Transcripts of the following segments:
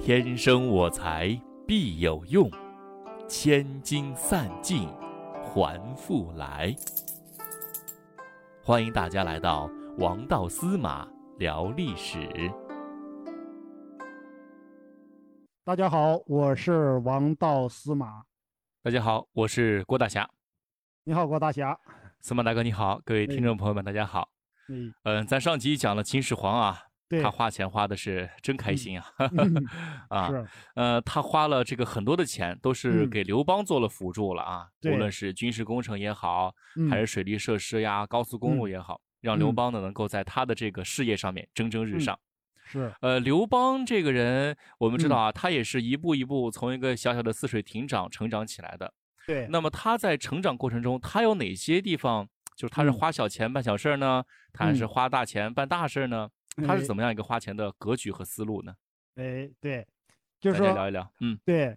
天生我材必有用，千金散尽还复来。欢迎大家来到王道司马聊历史。大家好，我是王道司马。大家好，我是郭大侠。你好，郭大侠。司马大哥你好，各位听众朋友们大家好。嗯嗯，咱上集讲了秦始皇啊，对他花钱花的是真开心啊。啊，呃，他花了这个很多的钱，都是嗯给刘邦做了辅助了啊。对无论是军事工程也好，嗯还是水利设施呀、高速公路嗯也好，让刘嗯邦呢能够在他的这个事业上面蒸蒸日嗯上。是，呃，刘邦这个人，我们知嗯道啊，他也是一步一步从一个小小的泗水亭长成长起来的。对，那么他在成长过程中，他有哪些地方，就是他是嗯花小钱办小事儿呢，他还是嗯花大钱办大事儿呢？他是哎怎么样一个花钱的格局和思路呢？哎，对，就是说聊一聊。嗯对，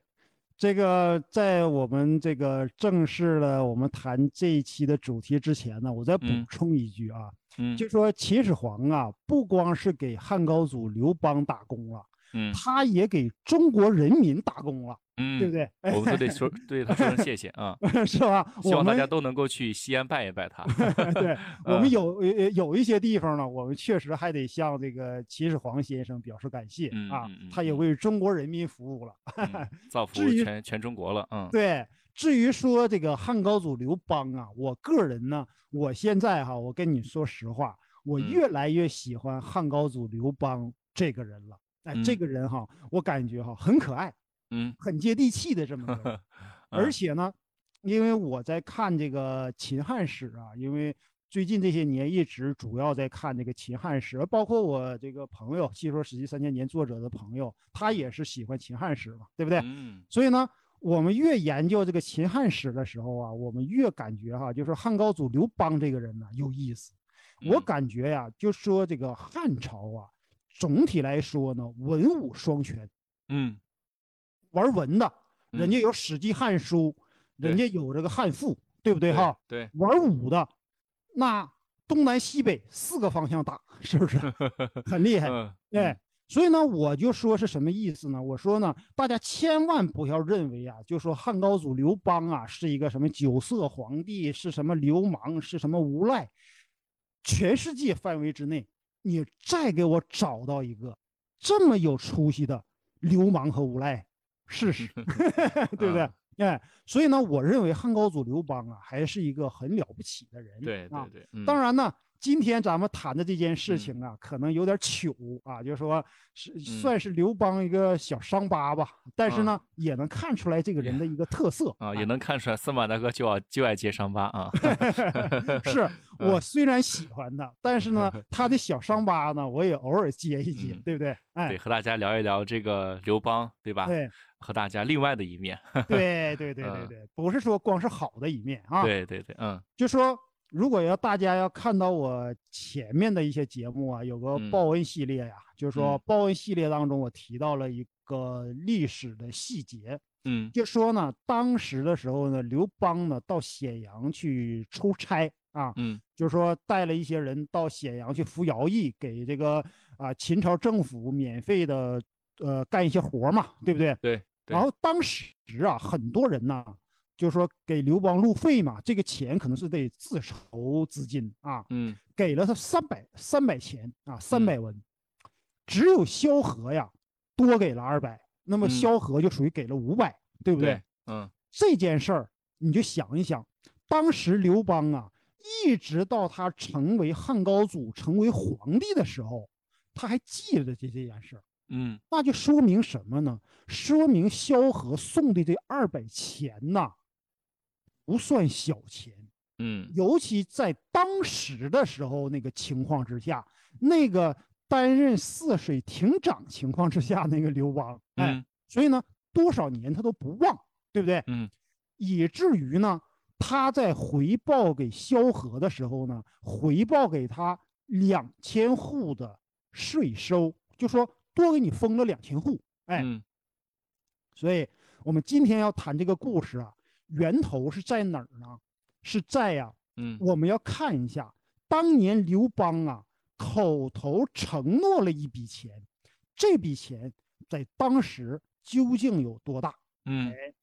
这个在我们这个正式的我们谈这一期的主题之前呢，我再补嗯充一句啊，嗯就说秦始皇啊，不光是给汉高祖刘邦打工了，嗯他也给中国人民打工了，嗯，对不对？我们都得说 对他说声谢谢啊！是吧？希望大家都能够去西安拜一拜他。对我们嗯有呃呃有一些地方呢，我们确实还得向这个秦始皇先生表示感谢嗯啊嗯嗯，他也嗯为中国人民服务了。嗯造福全全中国了。嗯对，至于说这个汉高祖刘邦啊，我个人呢，我现在哈，我跟你说实话，我嗯越来越喜欢汉高祖刘邦这个人了。哎，这嗯个人哈，我感觉哈很可爱，嗯很接地气的这么一个人。而嗯且呢，因为我在看这个秦汉史啊，因为最近这些年一直主要在看这个秦汉史，包括我这个朋友《戏说史记三千年》作者的朋友，他也是喜欢秦汉史嘛，对不对？嗯所以呢，我们越研究这个秦汉史的时候啊，我们越感觉哈，就是汉高祖刘邦这个人呢有意思。我嗯感觉呀，就说这个汉朝啊，总体来说呢，文武双全。嗯玩文的，人嗯家有《史记》《汉书》，人家有这个汉赋，对不对哈？对，玩武的，那东南西北四个方向打，是不是 很厉害？嗯哎，所以呢，我就说是什么意思呢？我说呢，大家千万不要认为啊，就说汉高祖刘邦啊是一个什么酒色皇帝，是什么流氓，是什么无赖。全世界范围之内，你再给我找到一个这么有出息的流氓和无赖试试，对不对？哎，所以呢，我认为汉高祖刘邦啊，还是一个很了不起的人。对啊对对，嗯当然呢，今天咱们谈的这件事嗯。情啊，可能有点糗啊，就是说是嗯。算是刘邦一个小伤疤吧，但是啊。呢，也能看出来这个人的一个特色啊，也能看出来司马大哥就要就爱揭伤疤啊。是 我虽然喜欢他，但是呢，他的小伤疤呢，我也偶尔揭一揭嗯，对不对？对，哎，和大家聊一聊这个刘邦，对吧？对。和大家另外的一面。对对对对嗯。对，不是说光是好的一面啊，对对对，嗯。就说如果要大家要看到我前面的一些节目啊，有个嗯。报恩系列呀、就是说嗯。报恩系列当中我提到了一个历史的细节，嗯。就说呢，当时的时候呢，刘邦呢到咸阳去出差啊，嗯。就是说带了一些人到咸阳去服徭役，给这个啊秦朝政府免费的呃干一些活嘛，对不对？对对。然后当时啊，很多人呢，就是说给刘邦路费嘛，这个钱可能是得自筹资金啊，嗯给了他三百三百钱啊，三嗯百文，只有萧何呀多给了二百，那么嗯萧何就属于给了五百，对不对？对，嗯这件事儿你就想一想，当时刘邦啊，一直到他成为汉高祖、成为皇帝的时候，他还记得这这件事儿。嗯那就说明什么呢？说明萧何送的这二百钱呐，不算小钱，嗯。尤其在当时的时候那个情况之下，那个担任泗水亭长情况之下那个刘邦，哎，嗯。所以呢，多少年他都不忘，对不对？嗯？以至于呢，他在回报给萧何的时候呢，回报给他两千户的税收，就说多给你封了两千户，哎，嗯。所以我们今天要谈这个故事啊，源头是在哪儿呢？是在呀、嗯。我们要看一下当年刘邦啊，口头承诺了一笔钱，这笔钱在当时究竟有多大？嗯，哎，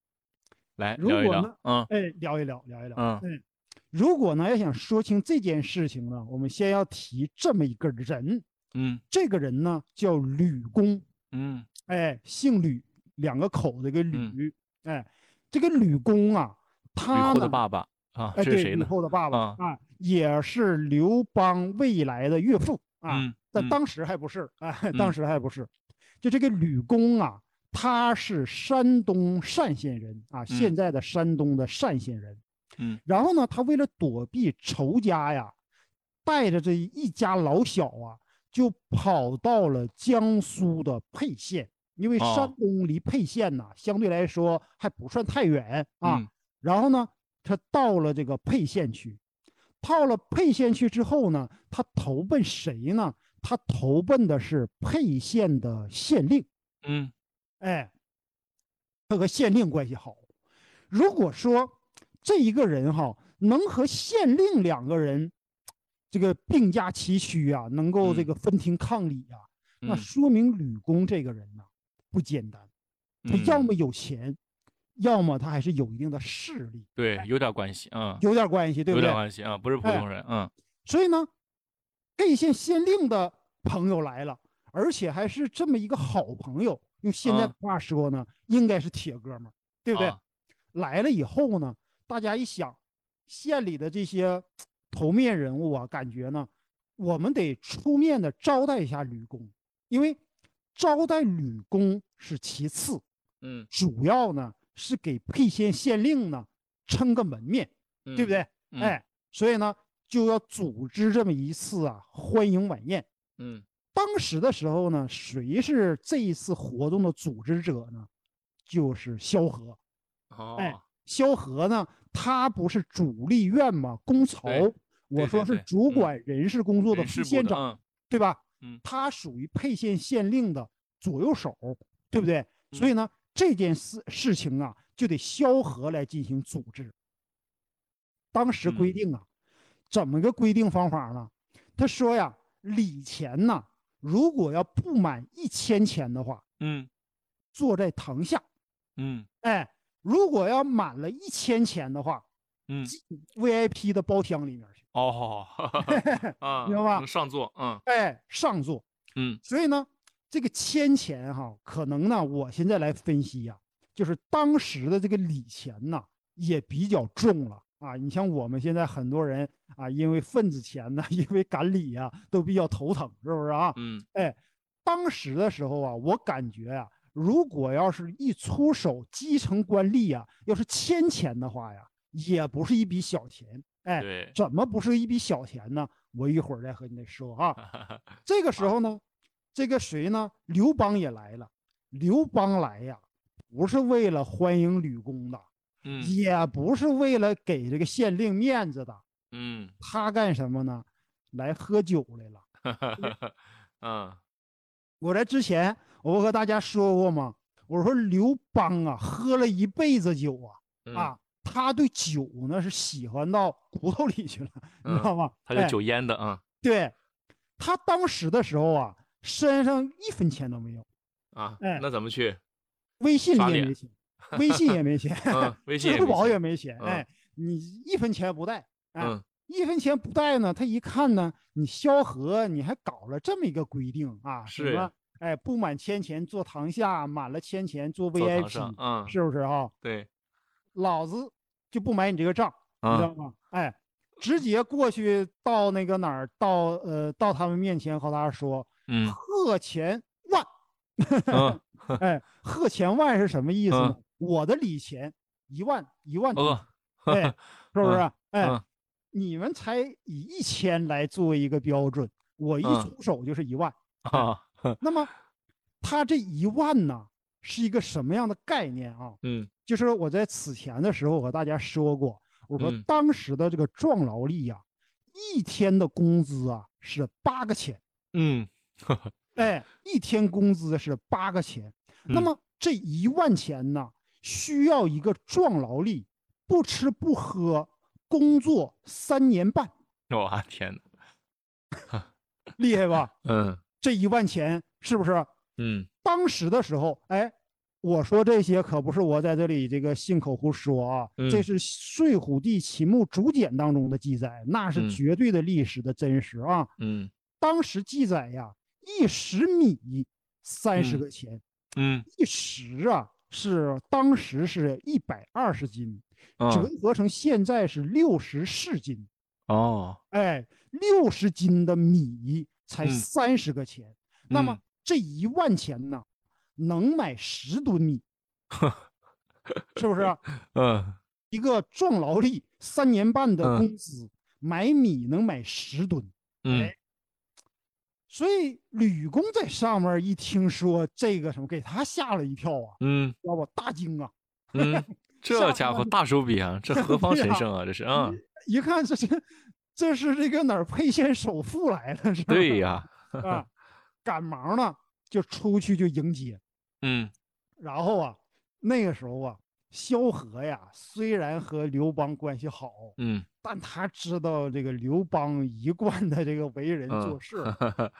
来如聊一聊果呢，嗯。哎，聊一聊，聊一聊。嗯。嗯，如果呢要想说清这件事情呢，我们先要提这么一个人，嗯。这个人呢叫吕公，嗯。哎，姓吕，两个口的一个嗯。吕，哎，这个吕公啊，吕后的，爸爸啊，哎，对，吕这是谁呢？后的爸爸啊啊，也是刘邦未来的岳父啊，但当时还不是啊，嗯当时还不是。就这个吕公啊，他是山东单县人啊，现在的山东的单县人。嗯然后呢，他为了躲避仇家呀，带着这一家老小啊，就跑到了江苏的沛县，因为山哦东离沛县呐、相对来说还不算太远啊。嗯然后呢，他到了这个沛县去，到了沛县去之后呢，他投奔谁呢？他投奔的是沛县的县令。嗯哎，他和县令关系好。如果说这一个人哈能和县令两个人这个并驾齐驱啊，能够这嗯个分庭抗礼啊，那嗯说明吕公这个人呐、不简单。他要嗯么有钱，要么他还是有一定的势力，对，有点关系，嗯，有点关系，对不对？点关系啊，不是普哎通人，嗯所以呢，沛县县令的朋友来了，而且还是这么一个好朋友。用现在啊的话说呢，应该是铁哥们儿，对不对？啊来了以后呢，大家一想，县里的这些头面人物啊，感觉呢，我们得出面的招待一下吕公，因为招待女工是其次，嗯，主要呢是给沛县县令呢撑个门面，对不对？嗯？哎，所以呢就要组织这么一次啊欢迎晚宴。嗯当时的时候呢，谁是这一次活动的组织者呢？就是萧何。哦，哎萧何呢，他不是主力院嘛，公曹，我说是主嗯管人事工作的副县长，嗯对吧？嗯他属于沛县县令的左右手，对不对？嗯所以呢，这件事事情啊，就得萧何来进行组织。当时规嗯定啊，怎么个规定方法呢？他说呀，礼钱呐，如果要不满一千钱的话，嗯坐在堂下；嗯哎，如果要满了一千钱的话嗯，，VIP 的包厢里面去，哦，啊，明白吧上座，嗯哎，上座。嗯所以呢，这个千钱哈，可能呢，我现在来分析呀、就是当时的这个礼钱呐，也比较重了啊。你像我们现在很多人啊，因为份子钱呢，因为赶礼呀、都比较头疼，是不是啊？嗯哎，当时的时候啊，我感觉呀、如果要是一出手基层官吏呀、要是欠钱的话呀，也不是一笔小钱。哎，对，怎么不是一笔小钱呢？我一会儿再和你说啊。这个时候呢，这个谁呢？刘邦也来了。刘邦来呀，不是为了欢迎吕公的，嗯也不是为了给这个县令面子的，嗯他干什么呢？来喝酒来了。嗯我在之前我不和大家说过吗？我说刘邦啊，喝了一辈子酒啊，嗯，啊，他对酒呢是喜欢到骨头里去了，你知道吗？哎他就酒烟的啊对，他当时的时候啊，身上一分钱都没有，啊哎，那怎么去？微信里也没钱，微信也没钱，嗯，微信支付宝也没钱哎，你一分钱不带，哎，嗯一分钱不带呢，他一看呢，你萧何你还搞了这么一个规定啊，什是么？哎，不满千钱坐堂下，满了千钱坐坐堂 VIP，嗯，是不是啊？对，老子就不买你这个账，你知啊道吗？哎，直接过去到那个哪儿，到呃到他们面前和他说，嗯贺钱万，嗯 哎，贺钱万是什么意思呢？嗯我的礼钱一万一万多，呃，哎，是不是？哎，嗯你们才以一千来作为一个标准，我一嗯出手就是一万。啊，那么，他这一万呢，是一个什么样的概念啊？嗯就是我在此前的时候和大家说过，我说嗯当时的这个壮劳力呀、一天的工资啊是八个钱，嗯，哎，一天工资是八个钱。那嗯么这一万钱呢，需要一个壮劳力不吃不喝工作三年半，我天呐，厉害吧？嗯这一万钱是不是嗯当时的时候，哎，我说这些可不是我在这里这个信口胡说啊，嗯。这是《睡虎地秦墓竹简》当中的记载，那是嗯。绝对的历史的真实啊。嗯。当时记载呀，一石米三十嗯个钱，嗯。一石啊是当时是一百二十斤，折嗯合成现在是六十四斤。哦。哎，六十斤的米才嗯。三十个钱，那么嗯这一万钱呢，能买十吨米，是不是啊？嗯一个壮劳力三年半的嗯工资，买米能买十吨，嗯哎所以吕公在上面一听说这个什么，给他吓了一跳啊，嗯知道不？大惊啊！嗯，这家伙大手笔啊，这何方神圣啊？这是啊，一看这是这是这个哪儿沛县首富来了，是吧？对呀，啊，赶忙呢就出去就迎接，嗯。然后啊，那个时候啊，萧何呀虽然和刘邦关系好，嗯。但他知道这个刘邦一贯的这个为人做嗯事，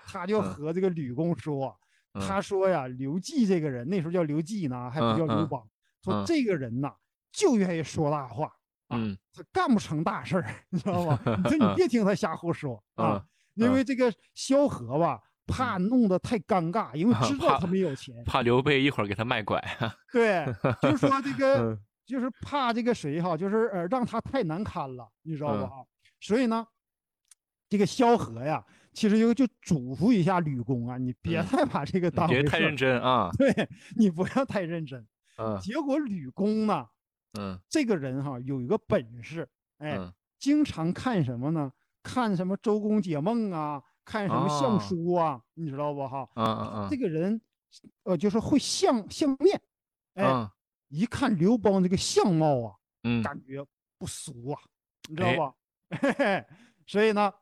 他就嗯和这个吕公说，嗯。他说呀，刘季这个人那时候叫刘季呢，还不叫刘邦，说嗯。这个人呐就愿意说大话，啊。嗯他干不成大事儿，你知道吗？你说你别听他瞎胡说啊，因嗯。为这个萧何吧，怕弄得太尴尬，因为知道他没有钱，怕刘备一会儿给他卖拐。对，就是说这个 嗯就是怕这个谁哈，就是呃让他太难堪了，你知道嗯吧？哈，所以呢，这个萧何呀，其实就就嘱咐一下吕公啊，你别嗯太把这个当回事儿别太认，真啊。对你不要太认真。嗯结果吕公呢，嗯这个人哈有一个本事，哎，嗯经常看什么呢？看什么周公解梦啊，看什么相哦。书啊，你知道不哈？嗯嗯这个人，呃，就是会相相面，哎，嗯。一看刘邦这个相貌啊，嗯。感觉不俗啊，你知道哎。吧？嘿嘿，所以呢，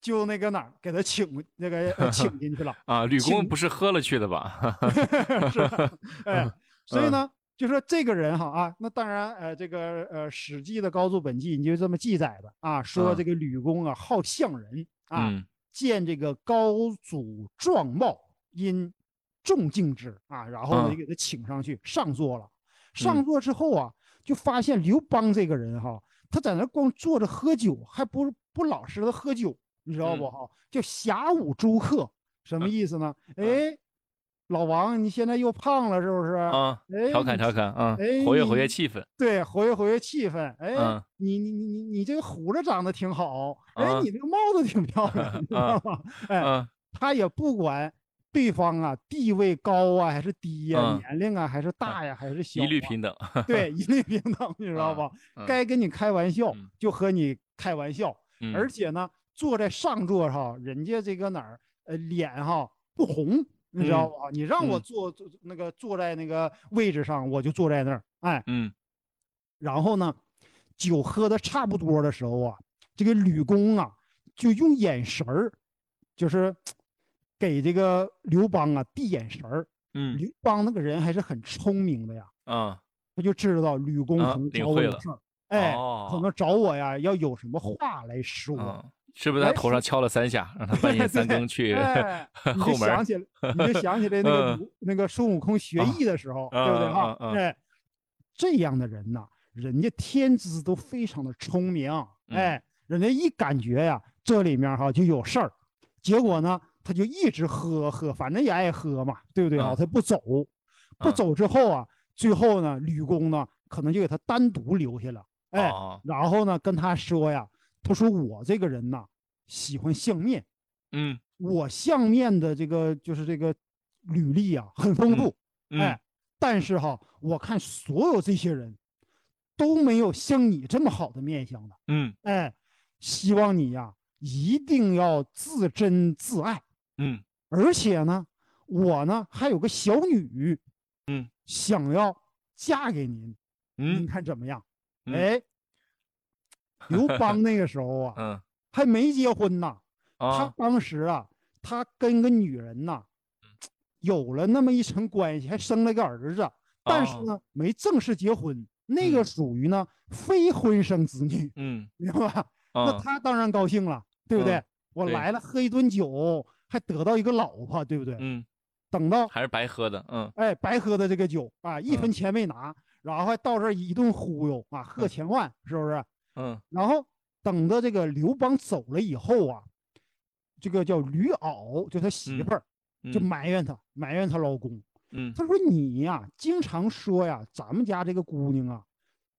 就那个哪儿给他请那个呃请进去了，啊，吕公不是喝了去的吧？是吧，哎，所以嗯。呢，就说这个人哈啊，那当然呃，这个呃《史记》的《高祖本纪》你就这么记载的啊，说嗯。这个吕公啊好相人啊，嗯见这个高祖状貌，因重敬之啊，然后呢给他请上去上座了。上嗯座之后啊，就发现刘邦这个人哈，他在那光坐着喝酒，还不不老实的喝酒，你知道不嗯哈？叫侠武诸客，什么意思呢？哎，老王，你现在又胖了是不是？啊，哎，调侃调侃啊哎，活跃活跃气氛。对，活跃活跃气氛。哎，嗯你你你你你这个胡子长得挺好，哎，啊你这个帽子挺漂亮，你知道吗？哎，嗯他也不管对方啊地位高啊还是低呀、嗯年龄啊还是大呀、还是小、啊，一律平等。对，一律平等，你知道嗯吧？嗯该跟你开玩笑嗯就和你开玩笑，嗯而且呢，坐在上座上，人家这个哪儿呃脸哈不红，你知道嗯吧？你让我嗯。坐坐那个坐在那个位置上，我就坐在那儿，哎，嗯。然后呢，酒喝的差不多的时候啊，这个吕公啊，就用眼神儿，就是给这个刘邦啊递眼神儿。嗯。刘邦那个人还是很聪明的呀，嗯他就知道吕公啊可能找我有事儿，哎，可哦。能找我呀要有什么话来说。嗯，是不是他哎头上敲了三下，让他半夜三更去 后门想起来，你就想起来那个那个孙悟空学啊艺的时候，啊对不对哈啊啊？啊哎，这样的人呐，人家天资都非常的聪明，嗯哎，人家一感觉呀，这里面哈就有事儿，结果呢，他就一直喝喝，反正也爱喝嘛，对不对哈？嗯他不走，不嗯走之后啊，最后呢，吕公呢可能就给他单独留下了，哎，哦然后呢跟他说呀，他说我这个人呐喜欢相面。嗯。我相面的这个就是这个履历啊，很丰富，嗯哎，但是哈，我看所有这些人都没有像你这么好的面相的，嗯。哎，希望你呀一定要自珍自爱，嗯。而且呢，我呢还有个小女，嗯，想要嫁给您，您嗯看怎么样？嗯。哎，刘邦那个时候啊，嗯。还没结婚呢，他啊当时啊，他跟个女人呐，有了那么一层关系，还生了个儿子，但是哦。呢，没正式结婚，那个嗯。属于呢非婚生子女，嗯。明白吧？那啊他当然高兴了，对不对？嗯？我来了，喝一顿酒，还得到一个老婆，对不对？嗯。等到还是白喝的，嗯。哎白喝的这个酒啊，一分钱没拿，然后还到这儿一顿忽悠啊，贺千万是不是？嗯然后等到这个刘邦走了以后啊，这个叫吕媪，就他媳妇儿，嗯，就埋怨他，埋怨他老公。嗯他说：“你呀，经常说呀，咱们家这个姑娘啊，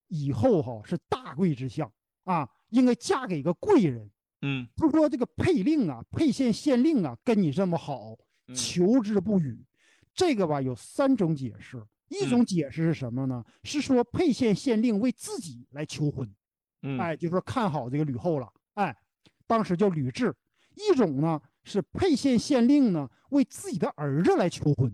以后哈是大贵之相啊，应该嫁给个贵人。嗯他说这个沛令啊，沛县县令啊，跟你这么好，嗯求之不语。这个吧有三种解释，一种解释是什么呢？是说沛县县令为自己来求婚，嗯，哎，就说看好这个吕后了，哎，当时叫吕雉。一种呢是沛县县令呢为自己的儿子来求婚，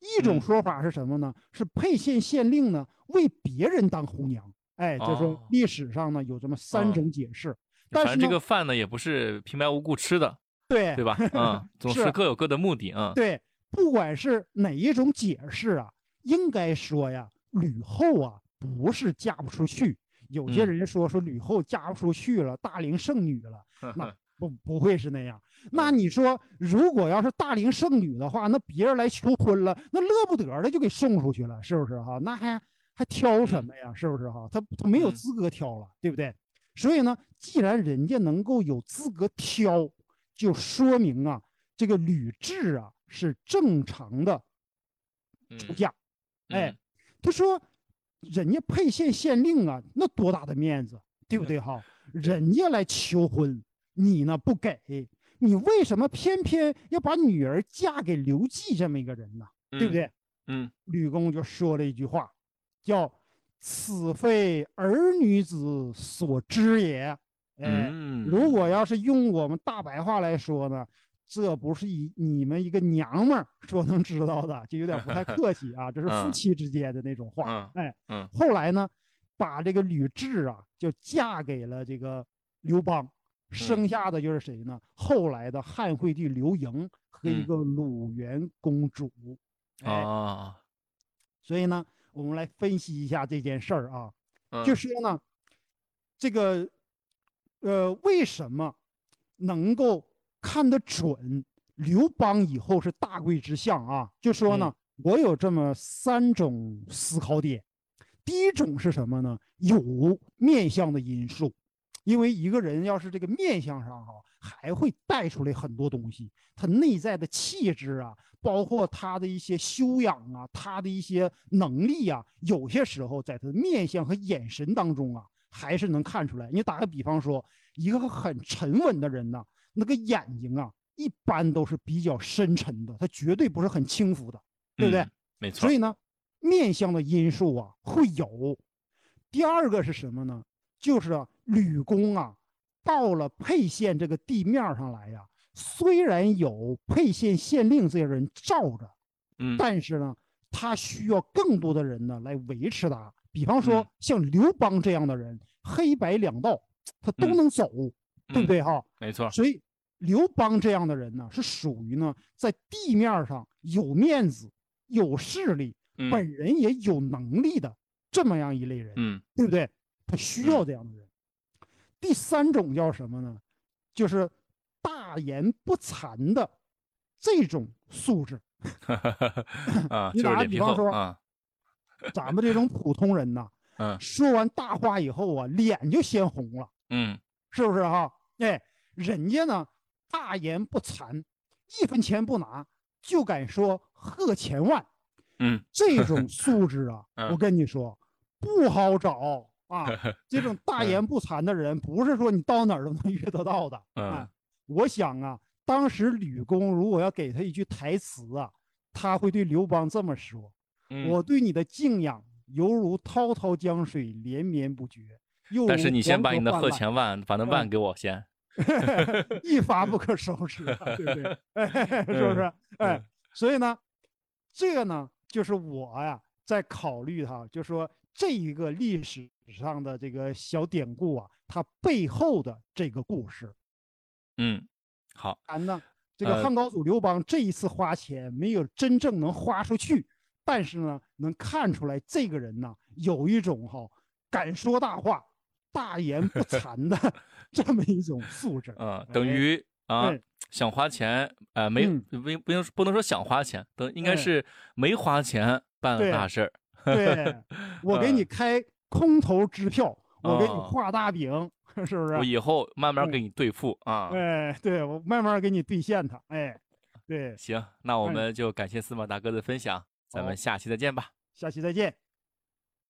一种嗯说法是什么呢？是沛县县令呢为别人当红娘。哎，就说哦历史上呢有这么三哦种解释，但是这个饭呢也不是平白无故吃的，对对吧？嗯，总是是各有各的目的啊。对，不管是哪一种解释啊，应该说呀，吕后啊不是嫁不出去。有些嗯人说说吕后嫁不出去了，大龄剩女了，那嗯不不会是那样。那你说，如果要是大龄剩女的话，那别人来求婚了，那乐不得的就给送出去了，是不是哈？那还还挑什么呀？是不是哈？他他没有嗯资格挑了，对不对？所以呢，既然人家能够有资格挑，就说明啊，这个吕雉啊是正常的出嗯嫁。哎嗯，他说，人家沛县县令啊，那多大的面子，对不对哈？人家来求婚，你呢不给，你为什么偏偏要把女儿嫁给刘季这么一个人呢？对不对？嗯？吕公就说了一句话，叫“此非儿女子所知也”。哎，嗯，如果要是用我们大白话来说呢，这不是一你们一个娘们儿说能知道的，就有点不太 客气啊。这是夫嗯妻之间的那种话。嗯哎，嗯后来呢，把这个吕雉啊，就嫁给了这个刘邦，生下的就是谁呢？后来的汉惠帝刘盈和一嗯个鲁元公主。哎，啊，所以呢，我们来分析一下这件事儿啊。嗯就说呢，这个呃，为什么能够看得准刘邦以后是大贵之相啊？就说呢，我有这么三种思考点。第一种是什么呢？有面相的因素，因为一个人要是这个面相上哈、还会带出来很多东西，他内在的气质啊，包括他的一些修养啊，他的一些能力啊，有些时候在他的面相和眼神当中啊，还是能看出来。你打个比方说，一个很沉稳的人呢，那个眼睛啊，一般都是比较深沉的，他绝对不是很轻浮的，对不对？嗯没错所。以呢，面相的因素啊会有。第二个是什么呢？就是啊，吕公啊，到了沛县这个地面上来呀，虽然有沛县县令这些人罩着，嗯但是呢，他需要更多的人呢来维持他。比方说嗯像刘邦这样的人，黑白两道他都嗯能走，对不嗯对哈？没错。所以刘邦这样的人呢，是属于呢在地面上有面子、有势力，嗯本人也有能力的这么样一类人，嗯对不对？他需要这样的人。第三种叫什么呢？就是大言不惭的这种素质。啊，你打就是脸皮比方说啊。咱们这种普通人呐，嗯说完大话以后啊，脸就先红了。嗯是不是哈？哎，人家呢大言不惭，一分钱不拿，就敢说贺千万，嗯这种素质啊，我嗯跟你说不好找啊。这种大言不惭的人，不是说你到哪儿都能遇得到的。啊嗯，我想啊，当时吕公如果要给他一句台词啊，他会对刘邦这么说：“嗯我对你的敬仰犹如滔滔江水，连绵不绝。”又但是你先把你的贺钱万把那万嗯给我先。一发不可收拾啊，对不对？哎，是不是？哎嗯，所以呢，这个呢，就是我呀在考虑哈，就说这一个历史上的这个小典故啊，它背后的这个故事。嗯，好。当然呢，这个呃汉高祖刘邦这一次花钱没有真正能花出去，但是呢，能看出来这个人呢有一种哈敢说大话、大言不 惭的这么一种素质。嗯，等哎于啊对，想花钱，呃，没嗯不不用不能说想花钱，等应该哎是没花钱办了大事儿。对，我给你嗯开空头支票，我给你哦画大饼，是不是我？以后慢慢嗯给你兑付啊。哎，对我慢慢给你兑现它。哎，对，行，那我哎们就感谢司马大哥的分享，咱们下期再见吧。下期再见。